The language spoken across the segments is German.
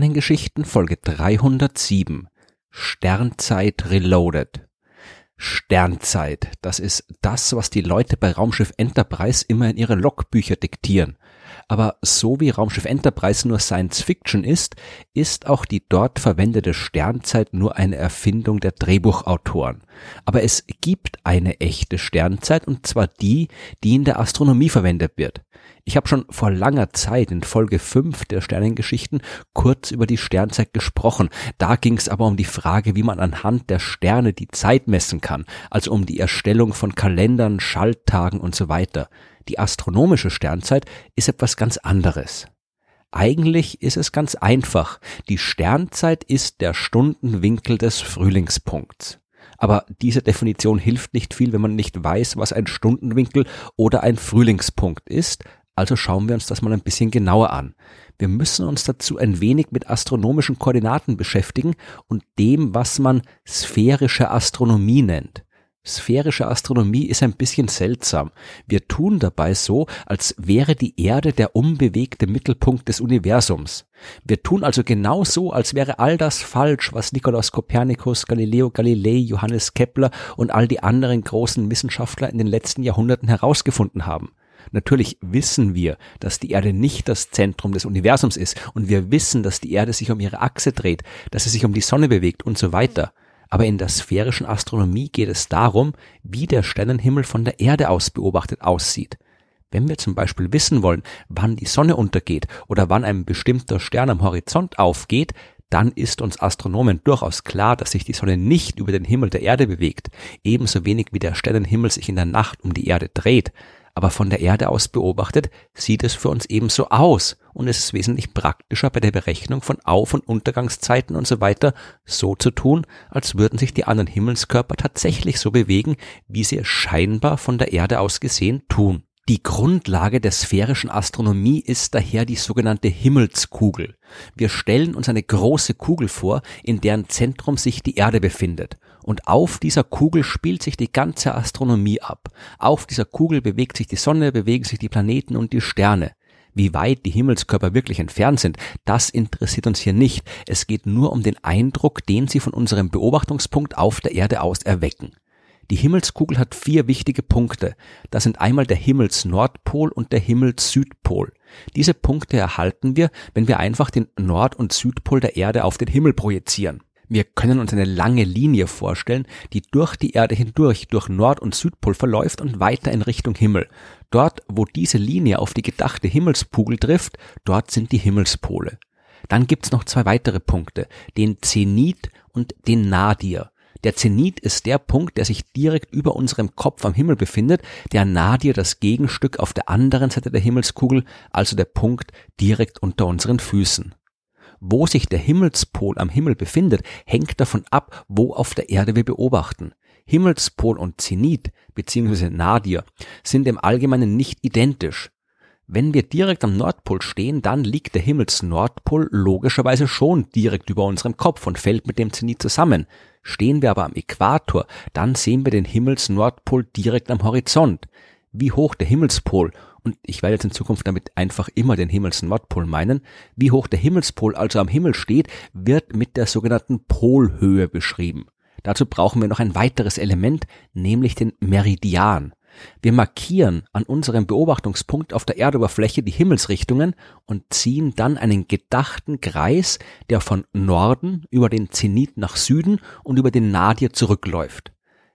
Sternengeschichten Folge 307 Sternzeit Reloaded. Sternzeit, das ist das, was die Leute bei Raumschiff Enterprise immer in ihre Logbücher diktieren. Aber so wie Raumschiff Enterprise nur Science Fiction ist, ist auch die dort verwendete Sternzeit nur eine Erfindung der Drehbuchautoren. Aber es gibt eine echte Sternzeit und zwar die, die in der Astronomie verwendet wird. Ich habe schon vor langer Zeit in Folge 5 der Sternengeschichten kurz über die Sternzeit gesprochen. Da ging es aber um die Frage, wie man anhand der Sterne die Zeit messen kann, also um die Erstellung von Kalendern, Schalttagen und so weiter. Die astronomische Sternzeit ist etwas ganz anderes. Eigentlich ist es ganz einfach. Die Sternzeit ist der Stundenwinkel des Frühlingspunkts. Aber diese Definition hilft nicht viel, wenn man nicht weiß, was ein Stundenwinkel oder ein Frühlingspunkt ist, also schauen wir uns das mal ein bisschen genauer an. Wir müssen uns dazu ein wenig mit astronomischen Koordinaten beschäftigen und dem, was man sphärische Astronomie nennt. Sphärische Astronomie ist ein bisschen seltsam. Wir tun dabei so, als wäre die Erde der unbewegte Mittelpunkt des Universums. Wir tun also genau so, als wäre all das falsch, was Nikolaus Kopernikus, Galileo Galilei, Johannes Kepler und all die anderen großen Wissenschaftler in den letzten Jahrhunderten herausgefunden haben. Natürlich wissen wir, dass die Erde nicht das Zentrum des Universums ist und wir wissen, dass die Erde sich um ihre Achse dreht, dass sie sich um die Sonne bewegt und so weiter. Aber in der sphärischen Astronomie geht es darum, wie der Sternenhimmel von der Erde aus beobachtet aussieht. Wenn wir zum Beispiel wissen wollen, wann die Sonne untergeht oder wann ein bestimmter Stern am Horizont aufgeht, dann ist uns Astronomen durchaus klar, dass sich die Sonne nicht über den Himmel der Erde bewegt, ebenso wenig wie der Sternenhimmel sich in der Nacht um die Erde dreht, aber von der Erde aus beobachtet sieht es für uns ebenso aus und es ist wesentlich praktischer bei der Berechnung von Auf- und Untergangszeiten und so weiter so zu tun, als würden sich die anderen Himmelskörper tatsächlich so bewegen, wie sie es scheinbar von der Erde aus gesehen tun. Die Grundlage der sphärischen Astronomie ist daher die sogenannte Himmelskugel. Wir stellen uns eine große Kugel vor, in deren Zentrum sich die Erde befindet. Und auf dieser Kugel spielt sich die ganze Astronomie ab. Auf dieser Kugel bewegt sich die Sonne, bewegen sich die Planeten und die Sterne. Wie weit die Himmelskörper wirklich entfernt sind, das interessiert uns hier nicht. Es geht nur um den Eindruck, den sie von unserem Beobachtungspunkt auf der Erde aus erwecken. Die Himmelskugel hat vier wichtige Punkte. Das sind einmal der Himmelsnordpol und der Himmelssüdpol. Diese Punkte erhalten wir, wenn wir einfach den Nord- und Südpol der Erde auf den Himmel projizieren. Wir können uns eine lange Linie vorstellen, die durch die Erde hindurch, durch Nord- und Südpol verläuft und weiter in Richtung Himmel. Dort, wo diese Linie auf die gedachte Himmelskugel trifft, dort sind die Himmelspole. Dann gibt's noch zwei weitere Punkte, den Zenit und den Nadir. Der Zenit ist der Punkt, der sich direkt über unserem Kopf am Himmel befindet, der Nadir das Gegenstück auf der anderen Seite der Himmelskugel, also der Punkt direkt unter unseren Füßen. Wo sich der Himmelspol am Himmel befindet, hängt davon ab, wo auf der Erde wir beobachten. Himmelspol und Zenit bzw. Nadir sind im Allgemeinen nicht identisch. Wenn wir direkt am Nordpol stehen, dann liegt der Himmelsnordpol logischerweise schon direkt über unserem Kopf und fällt mit dem Zenit zusammen. Stehen wir aber am Äquator, dann sehen wir den Himmelsnordpol direkt am Horizont. Wie hoch der Himmelspol und ich werde jetzt in Zukunft damit einfach immer den Himmelsnordpol meinen, wie hoch der Himmelspol also am Himmel steht, wird mit der sogenannten Polhöhe beschrieben. Dazu brauchen wir noch ein weiteres Element, nämlich den Meridian. Wir markieren an unserem Beobachtungspunkt auf der Erdoberfläche die Himmelsrichtungen und ziehen dann einen gedachten Kreis, der von Norden über den Zenit nach Süden und über den Nadir zurückläuft.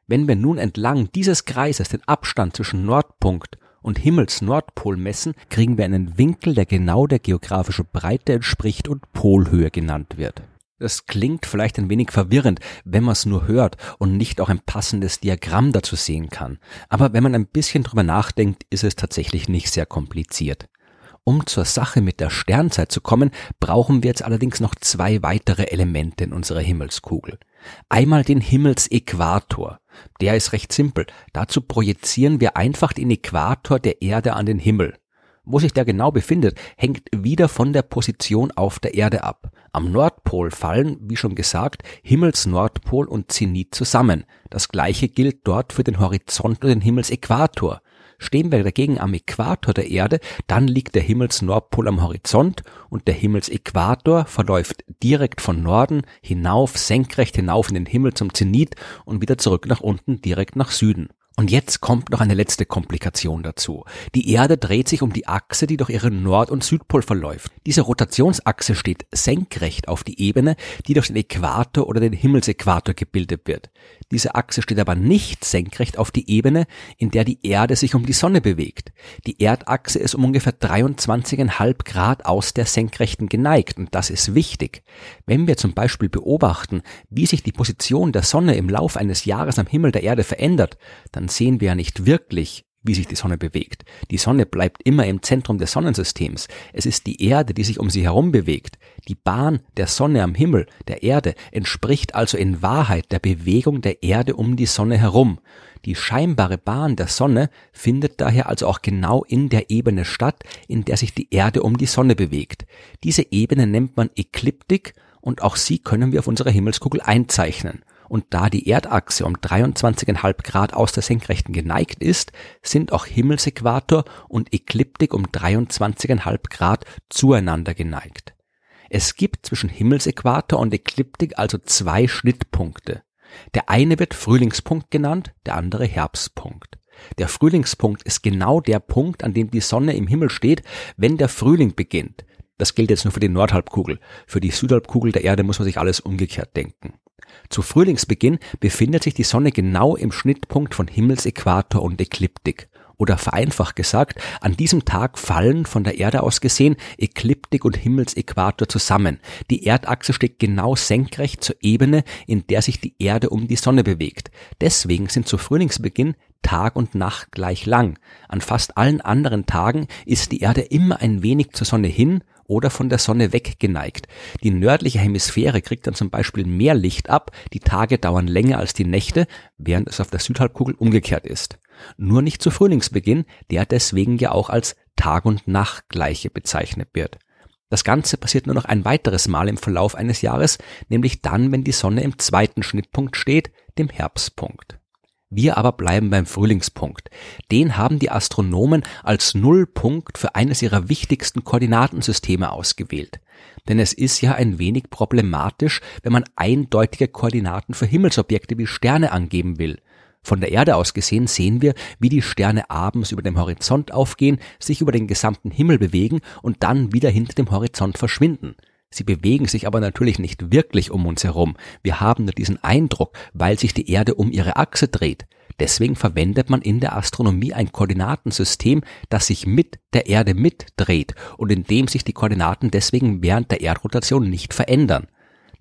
Wenn wir nun entlang dieses Kreises den Abstand zwischen Nordpunkt und Himmelsnordpol messen, kriegen wir einen Winkel, der genau der geografischen Breite entspricht und Polhöhe genannt wird. Das klingt vielleicht ein wenig verwirrend, wenn man es nur hört und nicht auch ein passendes Diagramm dazu sehen kann. Aber wenn man ein bisschen drüber nachdenkt, ist es tatsächlich nicht sehr kompliziert. Um zur Sache mit der Sternzeit zu kommen, brauchen wir jetzt allerdings noch zwei weitere Elemente in unserer Himmelskugel. Einmal den Himmelsäquator. Der ist recht simpel. Dazu projizieren wir einfach den Äquator der Erde an den Himmel. Wo sich der genau befindet, hängt wieder von der Position auf der Erde ab. Am Nordpol fallen, wie schon gesagt, Himmelsnordpol und Zenit zusammen. Das gleiche gilt dort für den Horizont und den Himmelsäquator. Stehen wir dagegen am Äquator der Erde, dann liegt der Himmelsnordpol am Horizont und der Himmelsäquator verläuft direkt von Norden hinauf, senkrecht hinauf in den Himmel zum Zenit und wieder zurück nach unten direkt nach Süden. Und jetzt kommt noch eine letzte Komplikation dazu. Die Erde dreht sich um die Achse, die durch ihren Nord- und Südpol verläuft. Diese Rotationsachse steht senkrecht auf die Ebene, die durch den Äquator oder den Himmelsäquator gebildet wird. Diese Achse steht aber nicht senkrecht auf die Ebene, in der die Erde sich um die Sonne bewegt. Die Erdachse ist um ungefähr 23,5 Grad aus der Senkrechten geneigt und das ist wichtig. Wenn wir zum Beispiel beobachten, wie sich die Position der Sonne im Lauf eines Jahres am Himmel der Erde verändert, dann dann sehen wir ja nicht wirklich, wie sich die Sonne bewegt. Die Sonne bleibt immer im Zentrum des Sonnensystems. Es ist die Erde, die sich um sie herum bewegt. Die Bahn der Sonne am Himmel, der Erde, entspricht also in Wahrheit der Bewegung der Erde um die Sonne herum. Die scheinbare Bahn der Sonne findet daher also auch genau in der Ebene statt, in der sich die Erde um die Sonne bewegt. Diese Ebene nennt man Ekliptik und auch sie können wir auf unserer Himmelskugel einzeichnen und da die Erdachse um 23,5 Grad aus der Senkrechten geneigt ist, sind auch Himmelsäquator und Ekliptik um 23,5 Grad zueinander geneigt. Es gibt zwischen Himmelsäquator und Ekliptik also zwei Schnittpunkte. Der eine wird Frühlingspunkt genannt, der andere Herbstpunkt. Der Frühlingspunkt ist genau der Punkt, an dem die Sonne im Himmel steht, wenn der Frühling beginnt. Das gilt jetzt nur für die Nordhalbkugel. Für die Südhalbkugel der Erde muss man sich alles umgekehrt denken. Zu Frühlingsbeginn befindet sich die Sonne genau im Schnittpunkt von Himmelsäquator und Ekliptik. Oder vereinfacht gesagt, an diesem Tag fallen von der Erde aus gesehen Ekliptik und Himmelsäquator zusammen. Die Erdachse steht genau senkrecht zur Ebene, in der sich die Erde um die Sonne bewegt. Deswegen sind zu Frühlingsbeginn Tag und Nacht gleich lang. An fast allen anderen Tagen ist die Erde immer ein wenig zur Sonne hin oder von der Sonne weggeneigt. Die nördliche Hemisphäre kriegt dann zum Beispiel mehr Licht ab, die Tage dauern länger als die Nächte, während es auf der Südhalbkugel umgekehrt ist. Nur nicht zu Frühlingsbeginn, der deswegen ja auch als Tag- und Nachtgleiche bezeichnet wird. Das Ganze passiert nur noch ein weiteres Mal im Verlauf eines Jahres, nämlich dann, wenn die Sonne im zweiten Schnittpunkt steht, dem Herbstpunkt. Wir aber bleiben beim Frühlingspunkt. Den haben die Astronomen als Nullpunkt für eines ihrer wichtigsten Koordinatensysteme ausgewählt. Denn es ist ja ein wenig problematisch, wenn man eindeutige Koordinaten für Himmelsobjekte wie Sterne angeben will. Von der Erde aus gesehen sehen wir, wie die Sterne abends über dem Horizont aufgehen, sich über den gesamten Himmel bewegen und dann wieder hinter dem Horizont verschwinden. Sie bewegen sich aber natürlich nicht wirklich um uns herum. Wir haben nur diesen Eindruck, weil sich die Erde um ihre Achse dreht. Deswegen verwendet man in der Astronomie ein Koordinatensystem, das sich mit der Erde mitdreht und in dem sich die Koordinaten deswegen während der Erdrotation nicht verändern.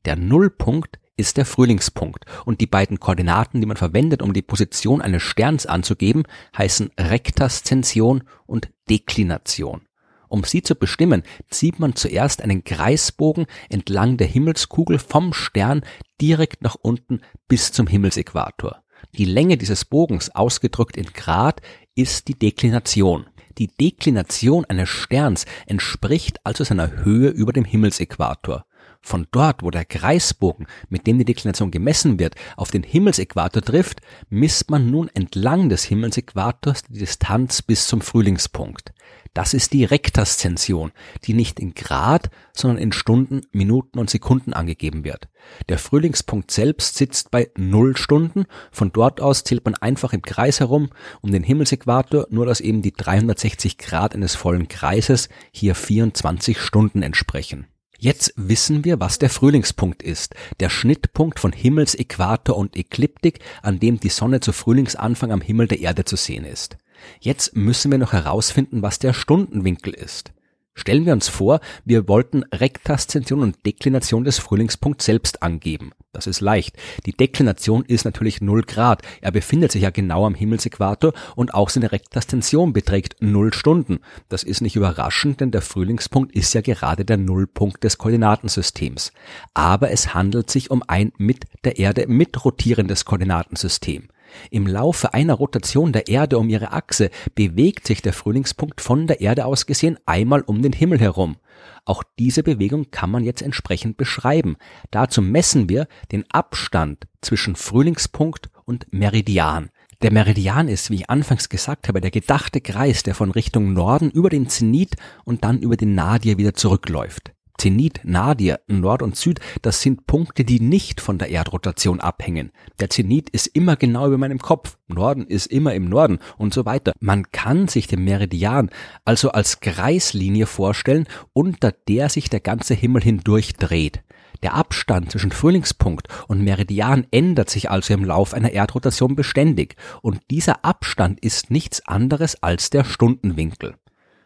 Der Nullpunkt ist der Frühlingspunkt und die beiden Koordinaten, die man verwendet, um die Position eines Sterns anzugeben, heißen Rektaszension und Deklination. Um sie zu bestimmen, zieht man zuerst einen Kreisbogen entlang der Himmelskugel vom Stern direkt nach unten bis zum Himmelsäquator. Die Länge dieses Bogens, ausgedrückt in Grad, ist die Deklination. Die Deklination eines Sterns entspricht also seiner Höhe über dem Himmelsäquator. Von dort, wo der Kreisbogen, mit dem die Deklination gemessen wird, auf den Himmelsäquator trifft, misst man nun entlang des Himmelsäquators die Distanz bis zum Frühlingspunkt. Das ist die Rektaszension, die nicht in Grad, sondern in Stunden, Minuten und Sekunden angegeben wird. Der Frühlingspunkt selbst sitzt bei 0 Stunden. Von dort aus zählt man einfach im Kreis herum um den Himmelsäquator, nur dass eben die 360 Grad eines vollen Kreises hier 24 Stunden entsprechen. Jetzt wissen wir, was der Frühlingspunkt ist, der Schnittpunkt von Himmelsäquator und Ekliptik, an dem die Sonne zu Frühlingsanfang am Himmel der Erde zu sehen ist. Jetzt müssen wir noch herausfinden, was der Stundenwinkel ist. Stellen wir uns vor, wir wollten Rektaszension und Deklination des Frühlingspunkts selbst angeben. Das ist leicht. Die Deklination ist natürlich 0 Grad. Er befindet sich ja genau am Himmelsäquator und auch seine Rektaszension beträgt 0 Stunden. Das ist nicht überraschend, denn der Frühlingspunkt ist ja gerade der Nullpunkt des Koordinatensystems. Aber es handelt sich um ein mit der Erde mitrotierendes Koordinatensystem. Im Laufe einer Rotation der Erde um ihre Achse bewegt sich der Frühlingspunkt von der Erde aus gesehen einmal um den Himmel herum. Auch diese Bewegung kann man jetzt entsprechend beschreiben. Dazu messen wir den Abstand zwischen Frühlingspunkt und Meridian. Der Meridian ist, wie ich anfangs gesagt habe, der gedachte Kreis, der von Richtung Norden über den Zenit und dann über den Nadir wieder zurückläuft. Zenit, Nadir, Nord und Süd, das sind Punkte, die nicht von der Erdrotation abhängen. Der Zenit ist immer genau über meinem Kopf, Norden ist immer im Norden und so weiter. Man kann sich den Meridian also als Kreislinie vorstellen, unter der sich der ganze Himmel hindurch dreht. Der Abstand zwischen Frühlingspunkt und Meridian ändert sich also im Lauf einer Erdrotation beständig und dieser Abstand ist nichts anderes als der Stundenwinkel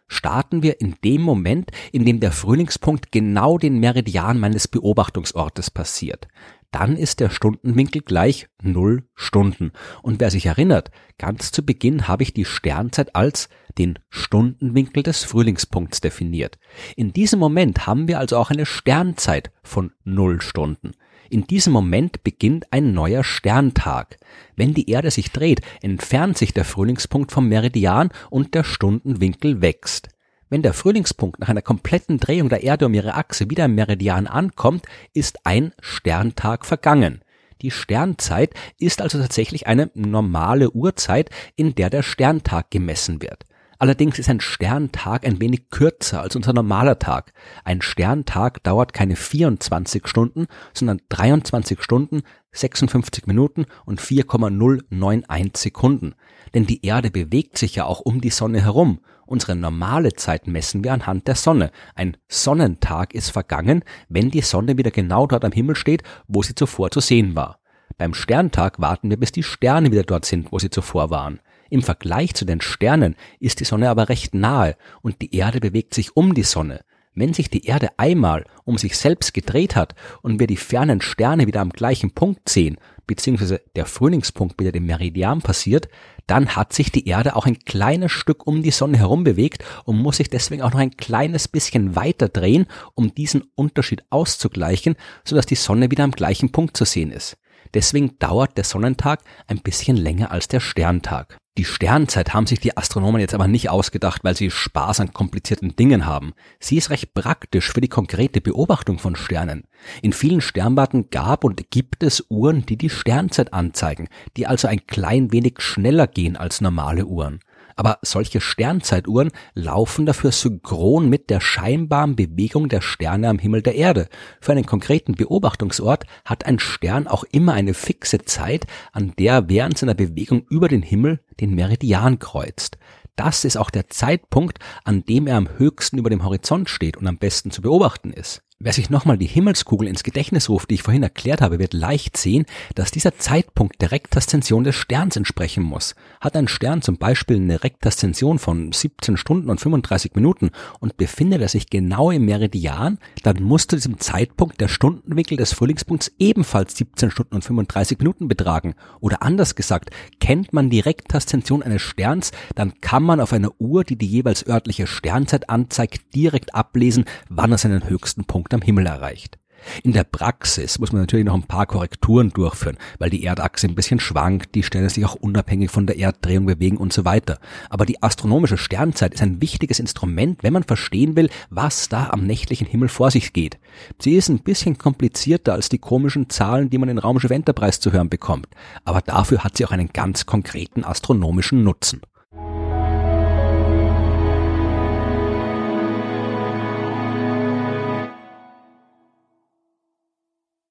starten wir in dem Moment, in dem der Frühlingspunkt genau den Meridian meines Beobachtungsortes passiert. Dann ist der Stundenwinkel gleich 0 Stunden. Und wer sich erinnert, ganz zu Beginn habe ich die Sternzeit als den Stundenwinkel des Frühlingspunkts definiert. In diesem Moment haben wir also auch eine Sternzeit von 0 Stunden. In diesem Moment beginnt ein neuer Sterntag. Wenn die Erde sich dreht, entfernt sich der Frühlingspunkt vom Meridian und der Stundenwinkel wächst. Wenn der Frühlingspunkt nach einer kompletten Drehung der Erde um ihre Achse wieder im Meridian ankommt, ist ein Sterntag vergangen. Die Sternzeit ist also tatsächlich eine normale Uhrzeit, in der der Sterntag gemessen wird. Allerdings ist ein Sterntag ein wenig kürzer als unser normaler Tag. Ein Sterntag dauert keine 24 Stunden, sondern 23 Stunden, 56 Minuten und 4,091 Sekunden. Denn die Erde bewegt sich ja auch um die Sonne herum. Unsere normale Zeit messen wir anhand der Sonne. Ein Sonnentag ist vergangen, wenn die Sonne wieder genau dort am Himmel steht, wo sie zuvor zu sehen war. Beim Sterntag warten wir, bis die Sterne wieder dort sind, wo sie zuvor waren. Im Vergleich zu den Sternen ist die Sonne aber recht nahe und die Erde bewegt sich um die Sonne. Wenn sich die Erde einmal um sich selbst gedreht hat und wir die fernen Sterne wieder am gleichen Punkt sehen, beziehungsweise der Frühlingspunkt wieder dem Meridian passiert, dann hat sich die Erde auch ein kleines Stück um die Sonne herum bewegt und muss sich deswegen auch noch ein kleines bisschen weiter drehen, um diesen Unterschied auszugleichen, sodass die Sonne wieder am gleichen Punkt zu sehen ist. Deswegen dauert der Sonnentag ein bisschen länger als der Sterntag. Die Sternzeit haben sich die Astronomen jetzt aber nicht ausgedacht, weil sie Spaß an komplizierten Dingen haben. Sie ist recht praktisch für die konkrete Beobachtung von Sternen. In vielen Sternwarten gab und gibt es Uhren, die die Sternzeit anzeigen, die also ein klein wenig schneller gehen als normale Uhren. Aber solche Sternzeituhren laufen dafür synchron mit der scheinbaren Bewegung der Sterne am Himmel der Erde. Für einen konkreten Beobachtungsort hat ein Stern auch immer eine fixe Zeit, an der er während seiner Bewegung über den Himmel den Meridian kreuzt. Das ist auch der Zeitpunkt, an dem er am höchsten über dem Horizont steht und am besten zu beobachten ist. Wer sich nochmal die Himmelskugel ins Gedächtnis ruft, die ich vorhin erklärt habe, wird leicht sehen, dass dieser Zeitpunkt der Rektaszension des Sterns entsprechen muss. Hat ein Stern zum Beispiel eine Rektaszension von 17 Stunden und 35 Minuten und befindet er sich genau im Meridian, dann muss zu diesem Zeitpunkt der Stundenwinkel des Frühlingspunkts ebenfalls 17 Stunden und 35 Minuten betragen. Oder anders gesagt, kennt man die Rektaszension eines Sterns, dann kann man auf einer Uhr, die die jeweils örtliche Sternzeit anzeigt, direkt ablesen, wann er seinen höchsten Punkt Punkt am Himmel erreicht. In der Praxis muss man natürlich noch ein paar Korrekturen durchführen, weil die Erdachse ein bisschen schwankt, die Sterne sich auch unabhängig von der Erddrehung bewegen und so weiter. Aber die astronomische Sternzeit ist ein wichtiges Instrument, wenn man verstehen will, was da am nächtlichen Himmel vor sich geht. Sie ist ein bisschen komplizierter als die komischen Zahlen, die man in Raumschiff Enterprise zu hören bekommt. Aber dafür hat sie auch einen ganz konkreten astronomischen Nutzen.